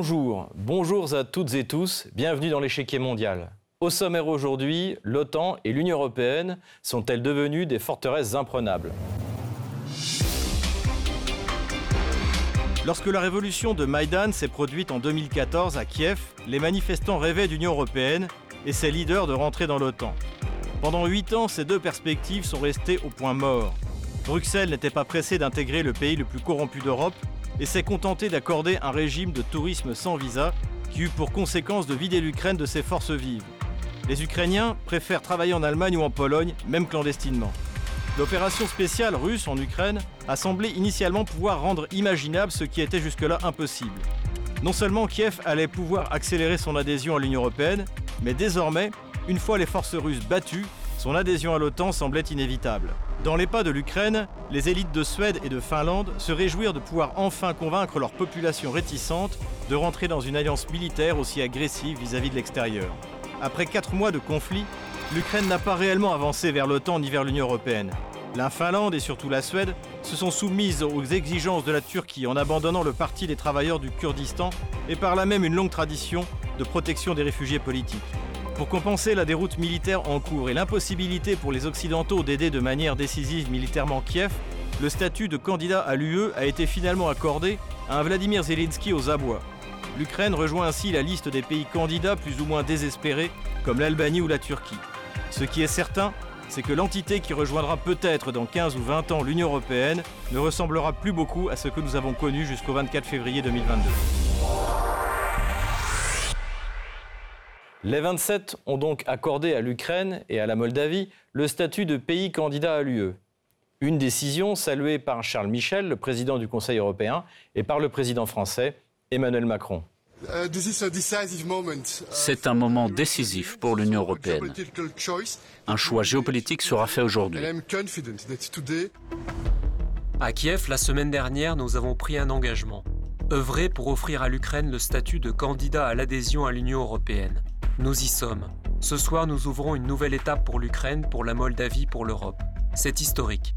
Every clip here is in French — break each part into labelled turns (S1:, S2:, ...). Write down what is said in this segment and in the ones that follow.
S1: Bonjour, bonjour à toutes et tous, bienvenue dans l'échiquier mondial. Au sommaire aujourd'hui, l'OTAN et l'Union européenne sont-elles devenues des forteresses imprenables? Lorsque la révolution de Maïdan s'est produite en 2014 à Kiev, les manifestants rêvaient d'Union européenne et ses leaders de rentrer dans l'OTAN. Pendant huit ans, ces deux perspectives sont restées au point mort. Bruxelles n'était pas pressée d'intégrer le pays le plus corrompu d'Europe et s'est contenté d'accorder un régime de tourisme sans visa qui eut pour conséquence de vider l'Ukraine de ses forces vives. Les Ukrainiens préfèrent travailler en Allemagne ou en Pologne, même clandestinement. L'opération spéciale russe en Ukraine a semblé initialement pouvoir rendre imaginable ce qui était jusque-là impossible. Non seulement Kiev allait pouvoir accélérer son adhésion à l'Union européenne, mais désormais, une fois les forces russes battues, son adhésion à l'OTAN semblait inévitable. Dans les pas de l'Ukraine, les élites de Suède et de Finlande se réjouirent de pouvoir enfin convaincre leur population réticente de rentrer dans une alliance militaire aussi agressive vis-à-vis de l'extérieur. Après quatre mois de conflit, l'Ukraine n'a pas réellement avancé vers l'OTAN ni vers l'Union européenne. La Finlande et surtout la Suède se sont soumises aux exigences de la Turquie en abandonnant le Parti des travailleurs du Kurdistan et par là même une longue tradition de protection des réfugiés politiques. Pour compenser la déroute militaire en cours et l'impossibilité pour les Occidentaux d'aider de manière décisive militairement Kiev, le statut de candidat à l'UE a été finalement accordé à un Vladimir Zelensky aux abois. L'Ukraine rejoint ainsi la liste des pays candidats plus ou moins désespérés, comme l'Albanie ou la Turquie. Ce qui est certain, c'est que l'entité qui rejoindra peut-être dans 15 ou 20 ans l'Union européenne ne ressemblera plus beaucoup à ce que nous avons connu jusqu'au 24 février 2022. Les 27 ont donc accordé à l'Ukraine et à la Moldavie le statut de pays candidat à l'UE. Une décision saluée par Charles Michel, le président du Conseil européen, et par le président français, Emmanuel Macron.
S2: C'est un moment décisif pour l'Union européenne. Un choix géopolitique sera fait aujourd'hui.
S3: À Kiev, la semaine dernière, nous avons pris un engagement. œuvrer pour offrir à l'Ukraine le statut de candidat à l'adhésion à l'Union européenne. Nous y sommes. Ce soir, nous ouvrons une nouvelle étape pour l'Ukraine, pour la Moldavie, pour l'Europe. C'est historique.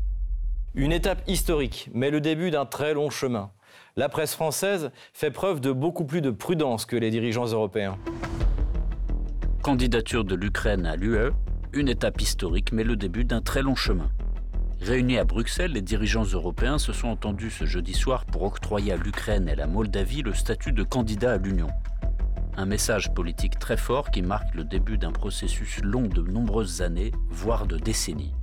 S1: Une étape historique, mais le début d'un très long chemin la presse française fait preuve de beaucoup plus de prudence que les dirigeants européens.
S2: Candidature de l'Ukraine à l'UE, une étape historique mais le début d'un très long chemin. Réunis à Bruxelles, les dirigeants européens se sont entendus ce jeudi soir pour octroyer à l'Ukraine et à la Moldavie le statut de candidat à l'Union. Un message politique très fort qui marque le début d'un processus long de nombreuses années, voire de décennies.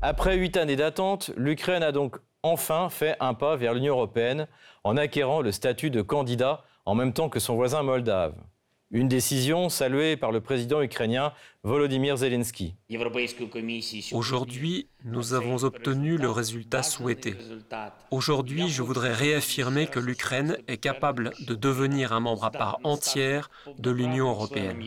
S1: Après huit années d'attente, l'Ukraine a donc enfin fait un pas vers l'Union européenne en acquérant le statut de candidat en même temps que son voisin moldave. Une décision saluée par le président ukrainien Volodymyr Zelensky.
S3: Aujourd'hui, nous avons obtenu le résultat souhaité. Aujourd'hui, je voudrais réaffirmer que l'Ukraine est capable de devenir un membre à part entière de l'Union européenne.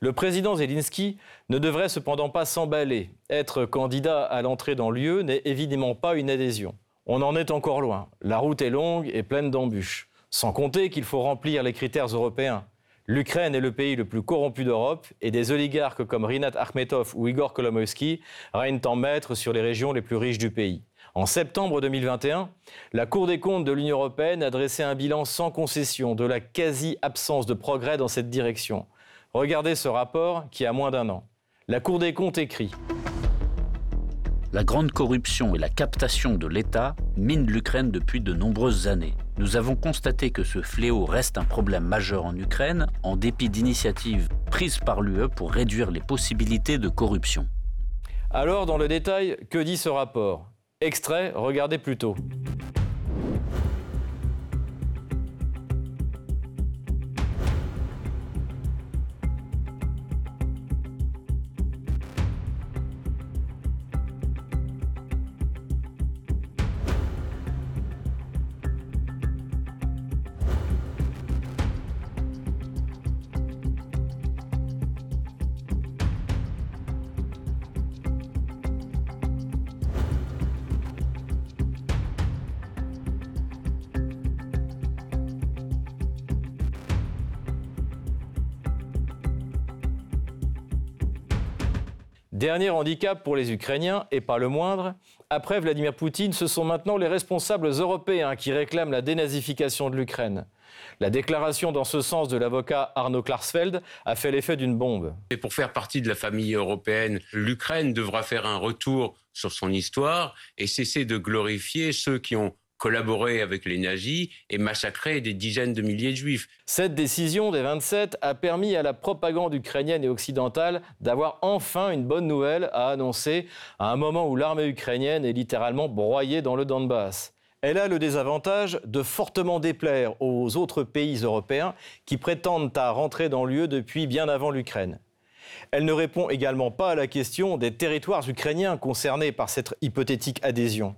S1: Le président Zelensky ne devrait cependant pas s'emballer. Être candidat à l'entrée dans l'UE n'est évidemment pas une adhésion. On en est encore loin. La route est longue et pleine d'embûches. Sans compter qu'il faut remplir les critères européens. L'Ukraine est le pays le plus corrompu d'Europe et des oligarques comme Rinat Akhmetov ou Igor Kolomoïski règnent en maître sur les régions les plus riches du pays. En septembre 2021, la Cour des comptes de l'Union européenne a dressé un bilan sans concession de la quasi-absence de progrès dans cette direction. Regardez ce rapport qui a moins d'un an. La Cour des comptes écrit
S2: la grande corruption et la captation de l'État minent l'Ukraine depuis de nombreuses années. Nous avons constaté que ce fléau reste un problème majeur en Ukraine, en dépit d'initiatives prises par l'UE pour réduire les possibilités de corruption.
S1: Alors, dans le détail, que dit ce rapport? Extrait, regardez plutôt. Dernier handicap pour les Ukrainiens, et pas le moindre, après Vladimir Poutine, ce sont maintenant les responsables européens qui réclament la dénazification de l'Ukraine. La déclaration dans ce sens de l'avocat Arnaud Klarsfeld a fait l'effet d'une bombe.
S4: Et pour faire partie de la famille européenne, l'Ukraine devra faire un retour sur son histoire et cesser de glorifier ceux qui ont collaboré avec les nazis et massacré des dizaines de milliers de juifs.
S1: Cette décision des 27 a permis à la propagande ukrainienne et occidentale d'avoir enfin une bonne nouvelle à annoncer à un moment où l'armée ukrainienne est littéralement broyée dans le Donbass. Elle a le désavantage de fortement déplaire aux autres pays européens qui prétendent à rentrer dans l'UE depuis bien avant l'Ukraine. Elle ne répond également pas à la question des territoires ukrainiens concernés par cette hypothétique adhésion.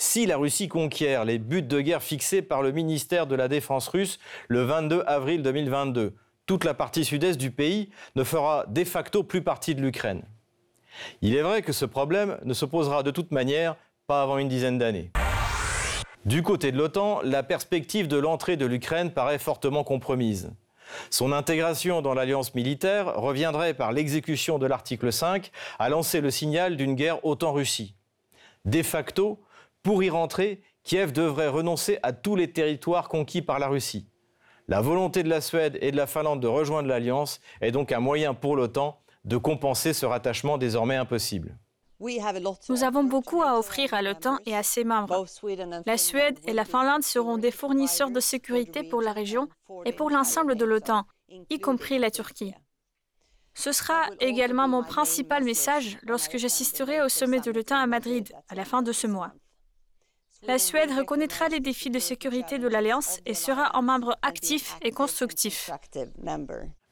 S1: Si la Russie conquiert les buts de guerre fixés par le ministère de la Défense russe le 22 avril 2022, toute la partie sud-est du pays ne fera de facto plus partie de l'Ukraine. Il est vrai que ce problème ne se posera de toute manière pas avant une dizaine d'années. Du côté de l'OTAN, la perspective de l'entrée de l'Ukraine paraît fortement compromise. Son intégration dans l'alliance militaire reviendrait par l'exécution de l'article 5 à lancer le signal d'une guerre OTAN-Russie. De facto, pour y rentrer, Kiev devrait renoncer à tous les territoires conquis par la Russie. La volonté de la Suède et de la Finlande de rejoindre l'alliance est donc un moyen pour l'OTAN de compenser ce rattachement désormais impossible.
S5: Nous avons beaucoup à offrir à l'OTAN et à ses membres. La Suède et la Finlande seront des fournisseurs de sécurité pour la région et pour l'ensemble de l'OTAN, y compris la Turquie. Ce sera également mon principal message lorsque j'assisterai au sommet de l'OTAN à Madrid à la fin de ce mois. La Suède reconnaîtra les défis de sécurité de l'Alliance et sera un membre actif et constructif.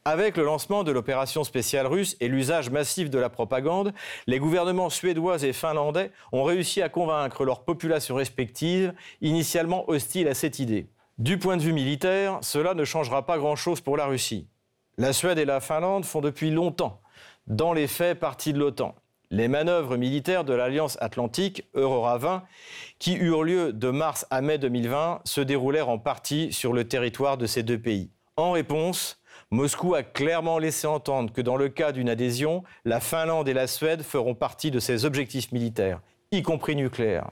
S1: Avec le lancement de l'opération spéciale russe et l'usage massif de la propagande, les gouvernements suédois et finlandais ont réussi à convaincre leurs populations respectives, initialement hostiles à cette idée. Du point de vue militaire, cela ne changera pas grand-chose pour la Russie. La Suède et la Finlande font depuis longtemps, dans les faits, partie de l'OTAN. Les manœuvres militaires de l'Alliance Atlantique, Eurora 20, qui eurent lieu de mars à mai 2020, se déroulèrent en partie sur le territoire de ces deux pays. En réponse, Moscou a clairement laissé entendre que dans le cas d'une adhésion, la Finlande et la Suède feront partie de ses objectifs militaires, y compris nucléaires.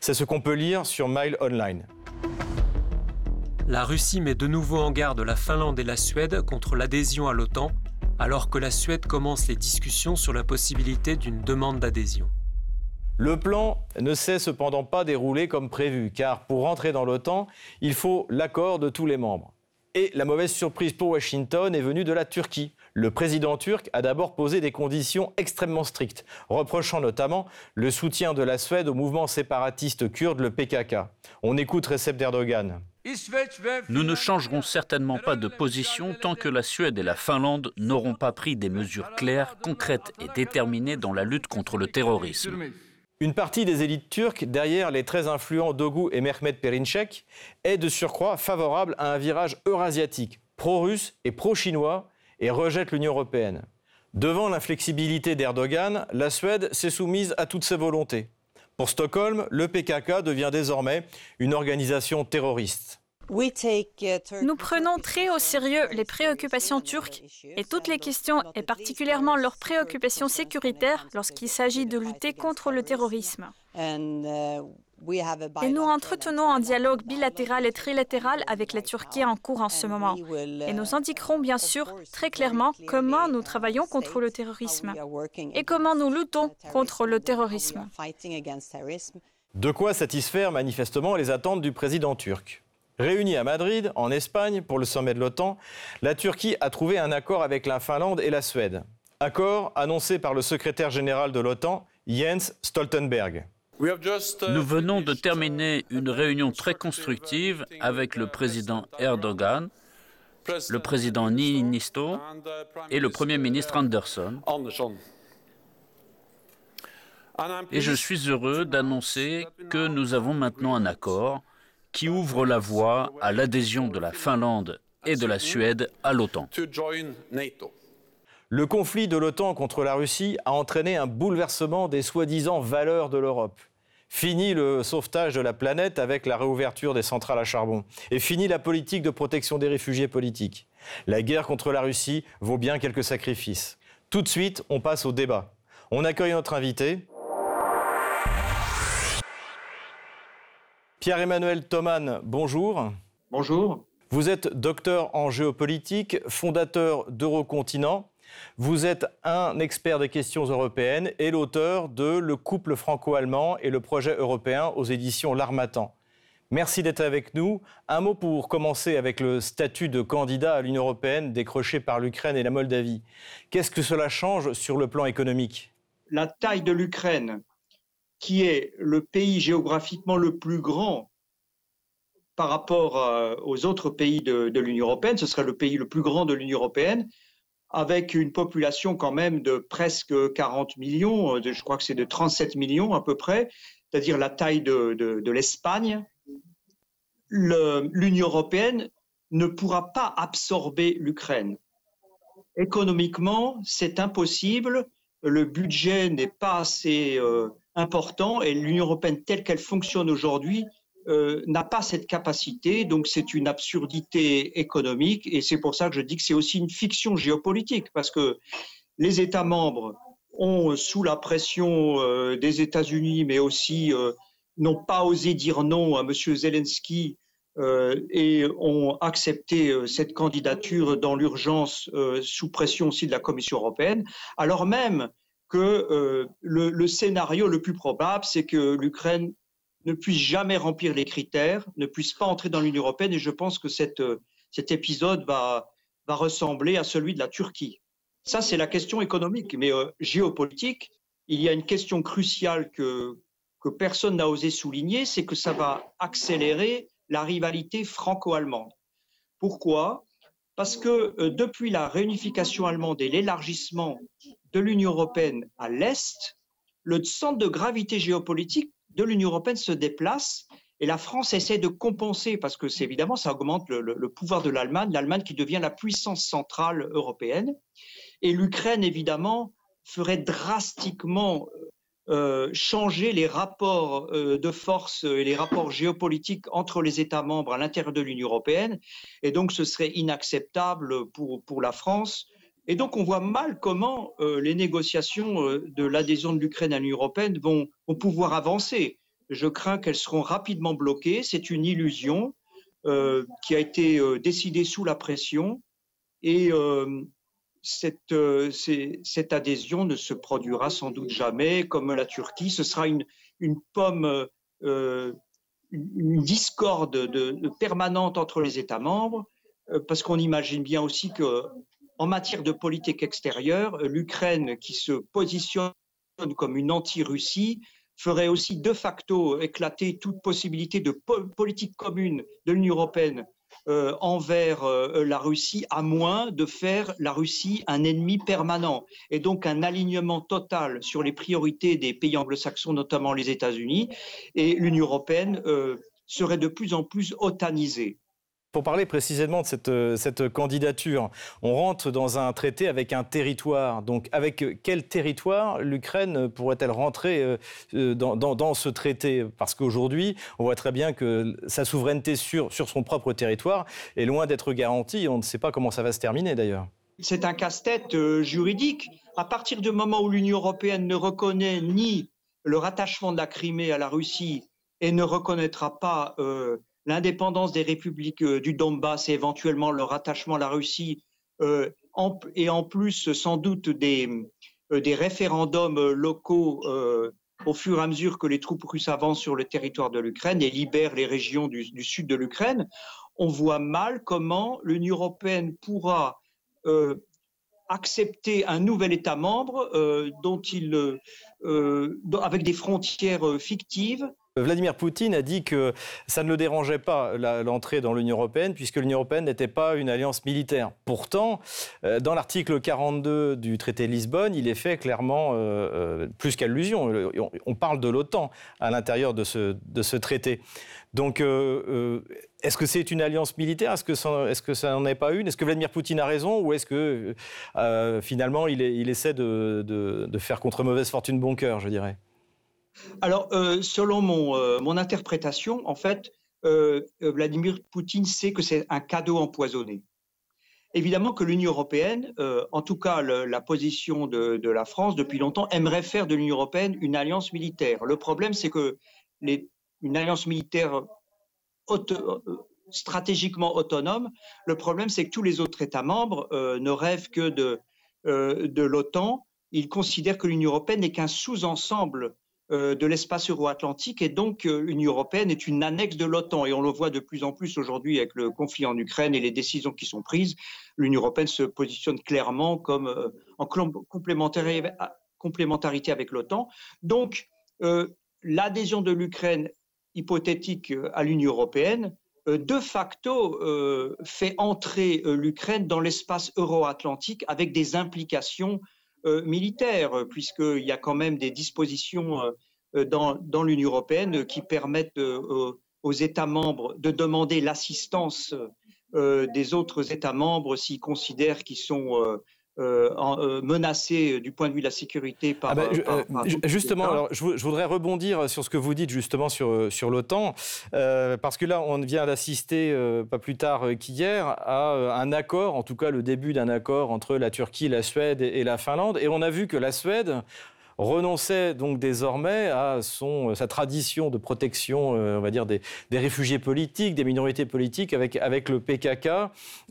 S1: C'est ce qu'on peut lire sur Mail Online.
S3: La Russie met de nouveau en garde la Finlande et la Suède contre l'adhésion à l'OTAN, alors que la Suède commence les discussions sur la possibilité d'une demande d'adhésion.
S1: Le plan ne s'est cependant pas déroulé comme prévu, car pour entrer dans l'OTAN, il faut l'accord de tous les membres. Et la mauvaise surprise pour Washington est venue de la Turquie. Le président turc a d'abord posé des conditions extrêmement strictes, reprochant notamment le soutien de la Suède au mouvement séparatiste kurde, le PKK. On écoute Recep Erdogan.
S2: Nous ne changerons certainement pas de position tant que la Suède et la Finlande n'auront pas pris des mesures claires, concrètes et déterminées dans la lutte contre le terrorisme.
S1: Une partie des élites turques, derrière les très influents Dogu et Mehmet Perinçek, est de surcroît favorable à un virage eurasiatique, pro-russe et pro-chinois, et rejette l'Union européenne. Devant l'inflexibilité d'Erdogan, la Suède s'est soumise à toutes ses volontés. Pour Stockholm, le PKK devient désormais une organisation terroriste.
S5: Nous prenons très au sérieux les préoccupations turques et toutes les questions, et particulièrement leurs préoccupations sécuritaires lorsqu'il s'agit de lutter contre le terrorisme. Et nous entretenons un dialogue bilatéral et trilatéral avec la Turquie en cours en ce moment. Et nous indiquerons bien sûr très clairement comment nous travaillons contre le terrorisme et comment nous luttons contre le terrorisme.
S1: De quoi satisfaire manifestement les attentes du président turc? Réunis à Madrid, en Espagne, pour le sommet de l'OTAN, la Turquie a trouvé un accord avec la Finlande et la Suède. Accord annoncé par le secrétaire général de l'OTAN, Jens Stoltenberg.
S2: Nous venons de terminer une réunion très constructive avec le président Erdogan, le président Niinisto et le premier ministre Anderson. Et je suis heureux d'annoncer que nous avons maintenant un accord qui ouvre la voie à l'adhésion de la Finlande et de la Suède à l'OTAN.
S1: Le conflit de l'OTAN contre la Russie a entraîné un bouleversement des soi-disant valeurs de l'Europe. Fini le sauvetage de la planète avec la réouverture des centrales à charbon. Et fini la politique de protection des réfugiés politiques. La guerre contre la Russie vaut bien quelques sacrifices. Tout de suite, on passe au débat. On accueille notre invité. Pierre-Emmanuel Thoman, bonjour.
S6: Bonjour.
S1: Vous êtes docteur en géopolitique, fondateur d'Eurocontinent. Vous êtes un expert des questions européennes et l'auteur de Le couple franco-allemand et le projet européen aux éditions L'Armatan. Merci d'être avec nous. Un mot pour commencer avec le statut de candidat à l'Union européenne décroché par l'Ukraine et la Moldavie. Qu'est-ce que cela change sur le plan économique?
S6: La taille de l'Ukraine, qui est le pays géographiquement le plus grand par rapport euh, aux autres pays de, l'Union européenne, ce serait le pays le plus grand de l'Union européenne, avec une population quand même de presque 40 millions, euh, je crois que c'est de 37 millions à peu près, c'est-à-dire la taille de l'Espagne, l'Union européenne ne pourra pas absorber l'Ukraine. Économiquement, c'est impossible. Le budget n'est pas assez euh, important et l'Union européenne telle qu'elle fonctionne aujourd'hui euh, n'a pas cette capacité. Donc c'est une absurdité économique et c'est pour ça que je dis que c'est aussi une fiction géopolitique parce que les États membres ont, sous la pression euh, des États-Unis, mais aussi euh, n'ont pas osé dire non à M. Zelensky et ont accepté cette candidature dans l'urgence sous pression aussi de la Commission européenne, alors même que le, le, scénario le plus probable, c'est que l'Ukraine ne puisse jamais remplir les critères, ne puisse pas entrer dans l'Union européenne, et je pense que cette, cet épisode va, ressembler à celui de la Turquie. Ça, c'est la question économique, mais euh, géopolitique, il y a une question cruciale que personne n'a osé souligner, c'est que ça va accélérer la rivalité franco-allemande. Pourquoi? Parce que euh, depuis la réunification allemande et l'élargissement de l'Union européenne à l'Est, le centre de gravité géopolitique de l'Union européenne se déplace et la France essaie de compenser parce que c'est évidemment ça augmente le, pouvoir de l'Allemagne, l'Allemagne qui devient la puissance centrale européenne. Et l'Ukraine évidemment ferait drastiquement euh, changer les rapports euh, de force et les rapports géopolitiques entre les États membres à l'intérieur de l'Union européenne. Et donc, ce serait inacceptable pour, pour la France. Et donc, on voit mal comment euh, les négociations de l'adhésion de l'Ukraine à l'Union européenne vont, vont, pouvoir avancer. Je crains qu'elles seront rapidement bloquées. C'est une illusion qui a été décidée sous la pression. Et cette, euh, cette, adhésion ne se produira sans doute jamais, comme la Turquie. Ce sera une, pomme, euh, une discorde de, de permanente entre les États membres, euh, parce qu'on imagine bien aussi que, en matière de politique extérieure, l'Ukraine, qui se positionne comme une anti-Russie, ferait aussi de facto éclater toute possibilité de po politique commune de l'Union européenne euh, envers euh, la Russie, à moins de faire la Russie un ennemi permanent. Et donc un alignement total sur les priorités des pays anglo-saxons, notamment les États-Unis, et l'Union européenne euh, serait de plus en plus otanisée.
S1: Pour parler précisément de cette, cette, candidature, on rentre dans un traité avec un territoire. Donc, avec quel territoire l'Ukraine pourrait-elle rentrer euh, dans, dans, dans, ce traité? Parce qu'aujourd'hui, on voit très bien que sa souveraineté sur, sur son propre territoire est loin d'être garantie. On ne sait pas comment ça va se terminer d'ailleurs.
S6: C'est un casse-tête euh, juridique. À partir du moment où l'Union européenne ne reconnaît ni le rattachement de la Crimée à la Russie et ne reconnaîtra pas euh, l'indépendance des républiques euh, du Donbass et éventuellement leur attachement à la Russie, euh, et en plus sans doute des, euh, référendums locaux au fur et à mesure que les troupes russes avancent sur le territoire de l'Ukraine et libèrent les régions du, sud de l'Ukraine, on voit mal comment l'Union européenne pourra accepter un nouvel État membre dont il, avec des frontières fictives,
S1: Vladimir Poutine a dit que ça ne le dérangeait pas l'entrée dans l'Union européenne puisque l'Union européenne n'était pas une alliance militaire. Pourtant, euh, dans l'article 42 du traité de Lisbonne, il est fait clairement euh, plus qu'allusion. On parle de l'OTAN à l'intérieur de ce, de ce traité. Donc, euh, euh est-ce que c'est une alliance militaire? Est-ce que, ça, ça n'en est pas une? Est-ce que Vladimir Poutine a raison? Ou est-ce que euh, finalement il, est, il essaie de, de, de, faire contre mauvaise fortune bon cœur, je dirais?
S6: Alors, euh, selon mon, euh, mon, interprétation, en fait, euh, Vladimir Poutine sait que c'est un cadeau empoisonné. Évidemment que l'Union européenne, en tout cas la position de, la France depuis longtemps, aimerait faire de l'Union européenne une alliance militaire. Le problème, c'est que une alliance militaire stratégiquement autonome, le problème, c'est que tous les autres États membres ne rêvent que de, de l'OTAN. Ils considèrent que l'Union européenne n'est qu'un sous-ensemble de l'espace euro-atlantique et donc euh, l'Union européenne est une annexe de l'OTAN et on le voit de plus en plus aujourd'hui avec le conflit en Ukraine et les décisions qui sont prises. L'Union européenne se positionne clairement comme euh, en complémentarité avec l'OTAN. Donc l'adhésion de l'Ukraine hypothétique à l'Union européenne de facto fait entrer l'Ukraine dans l'espace euro-atlantique avec des implications euh, militaire, puisqu'il y a quand même des dispositions euh, dans, dans l'Union européenne qui permettent euh, aux États membres de demander l'assistance des autres États membres s'ils considèrent qu'ils sont euh, euh, menacé du point de vue de la sécurité par. Ah bah,
S1: euh, justement, alors, je, voudrais rebondir sur ce que vous dites justement sur, sur l'OTAN, parce que là, on vient d'assister, pas plus tard qu'hier, à un accord, en tout cas le début d'un accord entre la Turquie, la Suède et la Finlande, et on a vu que la Suède renonçait donc désormais à son, sa tradition de protection, euh, on va dire, des, réfugiés politiques, des minorités politiques avec, avec le PKK.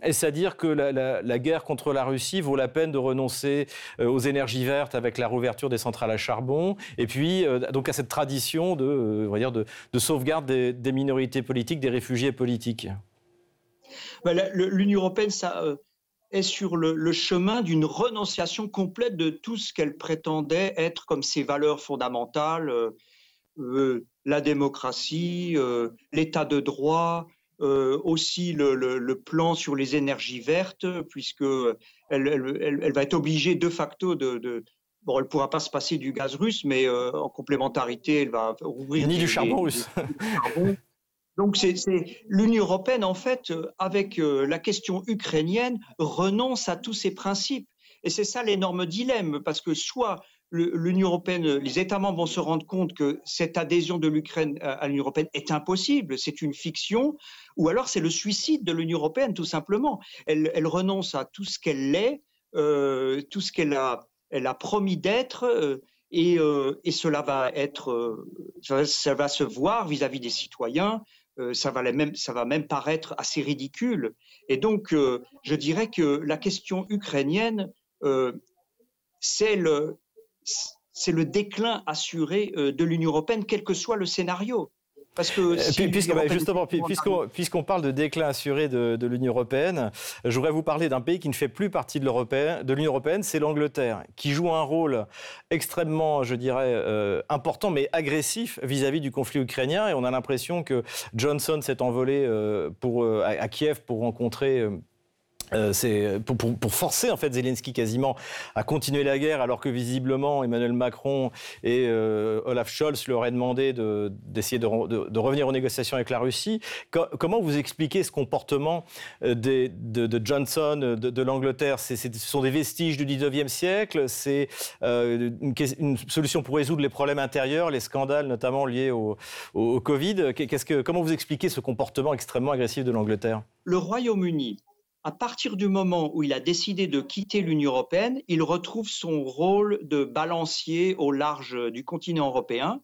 S1: Est-ce à dire que la, guerre contre la Russie vaut la peine de renoncer euh, aux énergies vertes avec la rouverture des centrales à charbon et puis euh, donc à cette tradition de, on va dire, de, sauvegarde des, minorités politiques, des réfugiés politiques?
S6: Bah, L'Union européenne, ça est sur le, chemin d'une renonciation complète de tout ce qu'elle prétendait être comme ses valeurs fondamentales, euh, euh, la démocratie, euh, l'état de droit, aussi le, plan sur les énergies vertes, puisque elle, va être obligée de facto de, Bon, elle ne pourra pas se passer du gaz russe, mais en complémentarité, elle va
S1: ouvrir. Ni du charbon russe.
S6: Donc c'est l'Union européenne, en fait, euh, avec euh, la question ukrainienne, renonce à tous ses principes. Et c'est ça l'énorme dilemme, parce que soit l'Union européenne, les États membres vont se rendre compte que cette adhésion de l'Ukraine à l'Union européenne est impossible, c'est une fiction, ou alors c'est le suicide de l'Union européenne, tout simplement. Elle, renonce à tout ce qu'elle est, euh, tout ce qu'elle a, promis d'être. et, cela va être, ça, va se voir vis-à-vis -vis des citoyens, euh, ça, va même, ça va même paraître assez ridicule. Et donc, euh, je dirais que la question ukrainienne, euh, c'est le, le déclin assuré de l'Union européenne, quel que soit le scénario.
S1: Parce que euh, puisque, bah, justement, puisqu'on parle de déclin assuré de, l'Union européenne, je voudrais vous parler d'un pays qui ne fait plus partie de l'Union européenne, c'est l'Angleterre, qui joue un rôle extrêmement, je dirais, euh, important, mais agressif vis-à-vis du conflit ukrainien. Et on a l'impression que Johnson s'est envolé euh, pour, à, Kiev pour rencontrer euh, c'est pour, pour, forcer en fait Zelensky quasiment à continuer la guerre alors que visiblement Emmanuel Macron et euh, Olaf Scholz leur auraient demandé d'essayer de, de, revenir aux négociations avec la Russie. comment vous expliquez ce comportement euh, de, Johnson, de, l'Angleterre? Ce sont des vestiges du 19e siècle C'est une, solution pour résoudre les problèmes intérieurs, les scandales notamment liés au, au, Covid. Que, comment vous expliquez ce comportement extrêmement agressif de l'Angleterre?
S6: Le Royaume-Uni à partir du moment où il a décidé de quitter l'Union européenne, il retrouve son rôle de balancier au large du continent européen.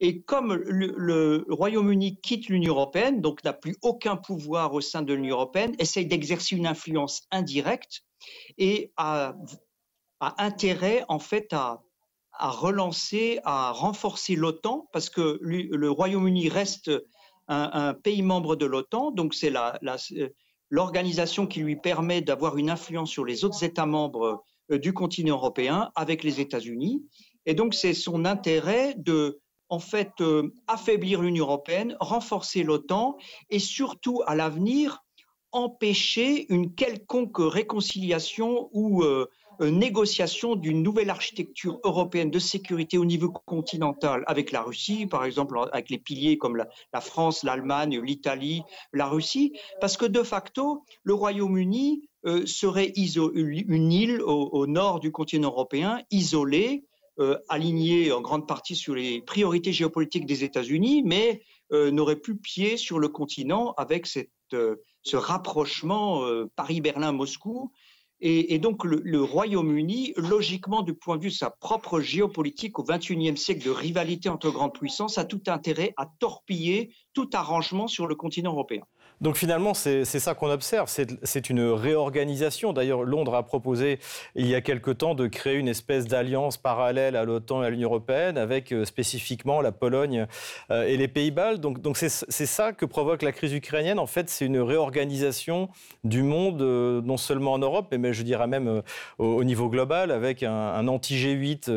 S6: Et comme le, Royaume-Uni quitte l'Union européenne, donc n'a plus aucun pouvoir au sein de l'Union européenne, essaye d'exercer une influence indirecte et a, intérêt en fait à, relancer, à renforcer l'OTAN, parce que le Royaume-Uni reste un, pays membre de l'OTAN, donc c'est la, l'organisation qui lui permet d'avoir une influence sur les autres États membres euh, du continent européen avec les États-Unis. Et donc, c'est son intérêt de, en fait, euh, affaiblir l'Union européenne, renforcer l'OTAN et surtout, à l'avenir, empêcher une quelconque réconciliation ou euh, négociation d'une nouvelle architecture européenne de sécurité au niveau continental avec la Russie, par exemple avec les piliers comme la, France, l'Allemagne, l'Italie, la Russie, parce que de facto, le Royaume-Uni euh, serait une île au, nord du continent européen, isolée, euh, alignée en grande partie sur les priorités géopolitiques des États-Unis, mais n'aurait plus pied sur le continent avec cette ce rapprochement Paris-Berlin-Moscou. Et, donc le, Royaume-Uni, logiquement, du point de vue de sa propre géopolitique au XXIe siècle de rivalité entre grandes puissances, a tout intérêt à torpiller tout arrangement sur le continent européen.
S1: Donc finalement, c'est ça qu'on observe, c'est une réorganisation. D'ailleurs, Londres a proposé il y a quelque temps de créer une espèce d'alliance parallèle à l'OTAN et à l'Union européenne avec euh, spécifiquement la Pologne euh, et les Pays-Bas. Donc c'est ça que provoque la crise ukrainienne. En fait, c'est une réorganisation du monde, euh, non seulement en Europe, mais je dirais même au, niveau global, avec un, anti-G8,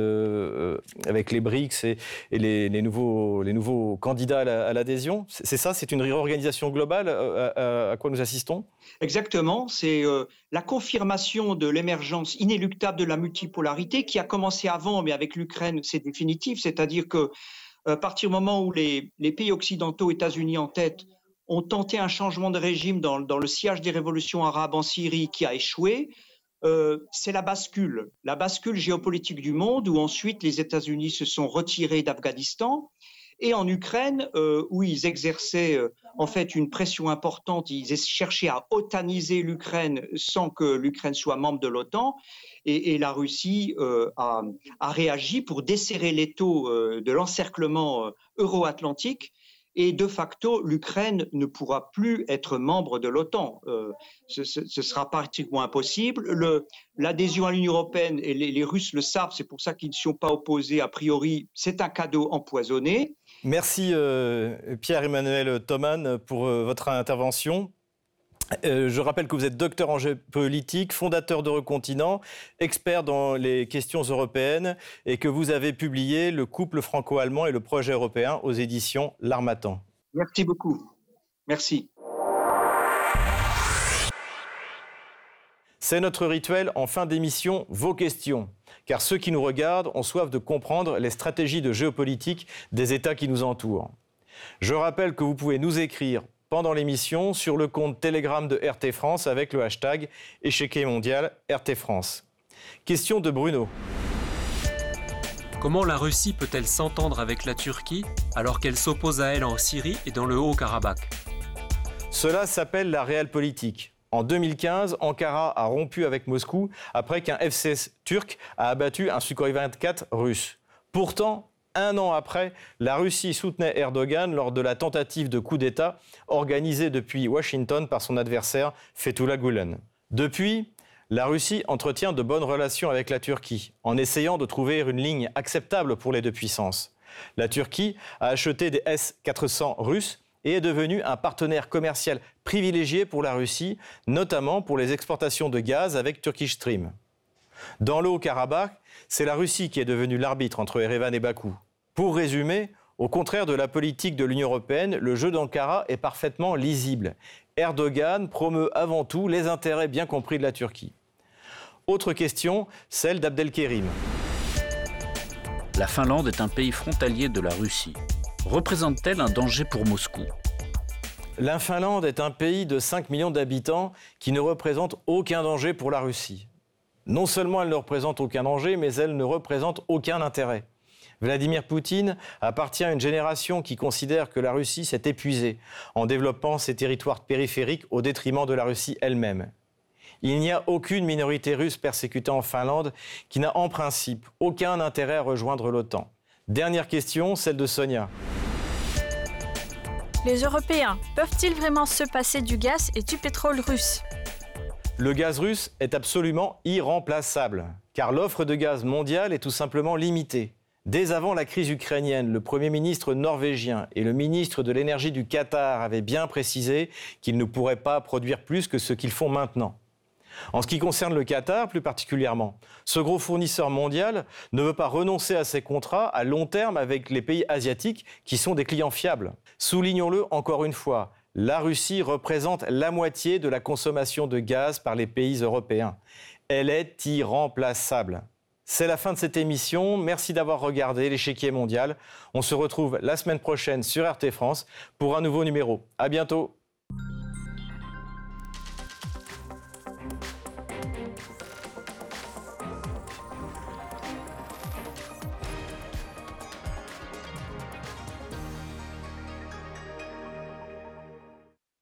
S1: avec les BRICS et, les, nouveaux, les nouveaux candidats à l'adhésion. C'est ça, c'est une réorganisation globale à, quoi nous assistons.
S6: Exactement, c'est euh, la confirmation de l'émergence inéluctable de la multipolarité qui a commencé avant, mais avec l'Ukraine, c'est définitif, c'est-à-dire que à partir du moment où les, pays occidentaux, États-Unis en tête, ont tenté un changement de régime dans, le sillage des révolutions arabes en Syrie qui a échoué, euh, c'est la bascule, la bascule géopolitique du monde où ensuite les États-Unis se sont retirés d'Afghanistan et en Ukraine, euh, où ils exerçaient euh, en fait une pression importante, ils cherchaient à otaniser l'Ukraine sans que l'Ukraine soit membre de l'OTAN, et, la Russie euh, a, réagi pour desserrer les taux de l'encerclement euro-atlantique. Et de facto, l'Ukraine ne pourra plus être membre de l'OTAN. ce, sera pratiquement impossible. L'adhésion à l'Union européenne, et les, les Russes le savent, c'est pour ça qu'ils ne sont pas opposés a priori, c'est un cadeau empoisonné.
S1: Merci euh, Pierre-Emmanuel Thoman pour euh, votre intervention. Euh, je rappelle que vous êtes docteur en géopolitique, fondateur d'Eurocontinent, expert dans les questions européennes et que vous avez publié Le couple franco-allemand et le projet européen aux éditions L'Armatan.
S6: Merci beaucoup. Merci.
S1: C'est notre rituel en fin d'émission, vos questions car ceux qui nous regardent ont soif de comprendre les stratégies de géopolitique des États qui nous entourent. Je rappelle que vous pouvez nous écrire pendant l'émission sur le compte Telegram de RT France avec le hashtag échiquier mondial RT France. Question de Bruno.
S3: Comment la Russie peut-elle s'entendre avec la Turquie alors qu'elle s'oppose à elle en Syrie et dans le Haut-Karabakh?
S1: Cela s'appelle la réelle politique. En 2015, Ankara a rompu avec Moscou après qu'un FCS turc a abattu un Sukhoi 24 russe. Pourtant, un an après, la Russie soutenait Erdogan lors de la tentative de coup d'État organisée depuis Washington par son adversaire Fethullah Gulen. Depuis, la Russie entretient de bonnes relations avec la Turquie, en essayant de trouver une ligne acceptable pour les deux puissances. La Turquie a acheté des S-400 russes et est devenu un partenaire commercial privilégié pour la Russie, notamment pour les exportations de gaz avec Turkish Stream. Dans le Haut-Karabakh, c'est la Russie qui est devenue l'arbitre entre Erevan et Bakou. Pour résumer, au contraire de la politique de l'Union européenne, le jeu d'Ankara est parfaitement lisible. Erdogan promeut avant tout les intérêts bien compris de la Turquie. Autre question, celle d'Abdelkerim.
S2: La Finlande est un pays frontalier de la Russie représente-t-elle un danger pour Moscou
S1: La Finlande est un pays de 5 millions d'habitants qui ne représente aucun danger pour la Russie. Non seulement elle ne représente aucun danger, mais elle ne représente aucun intérêt. Vladimir Poutine appartient à une génération qui considère que la Russie s'est épuisée en développant ses territoires périphériques au détriment de la Russie elle-même. Il n'y a aucune minorité russe persécutée en Finlande qui n'a en principe aucun intérêt à rejoindre l'OTAN. Dernière question, celle de Sonia.
S5: Les Européens peuvent-ils vraiment se passer du gaz et du pétrole russe?
S1: Le gaz russe est absolument irremplaçable, car l'offre de gaz mondiale est tout simplement limitée. Dès avant la crise ukrainienne, le Premier ministre norvégien et le ministre de l'énergie du Qatar avaient bien précisé qu'ils ne pourraient pas produire plus que ce qu'ils font maintenant. En ce qui concerne le Qatar plus particulièrement, ce gros fournisseur mondial ne veut pas renoncer à ses contrats à long terme avec les pays asiatiques qui sont des clients fiables. Soulignons-le encore une fois, la Russie représente la moitié de la consommation de gaz par les pays européens. Elle est irremplaçable. C'est la fin de cette émission. Merci d'avoir regardé l'échiquier mondial. On se retrouve la semaine prochaine sur RT France pour un nouveau numéro. À bientôt.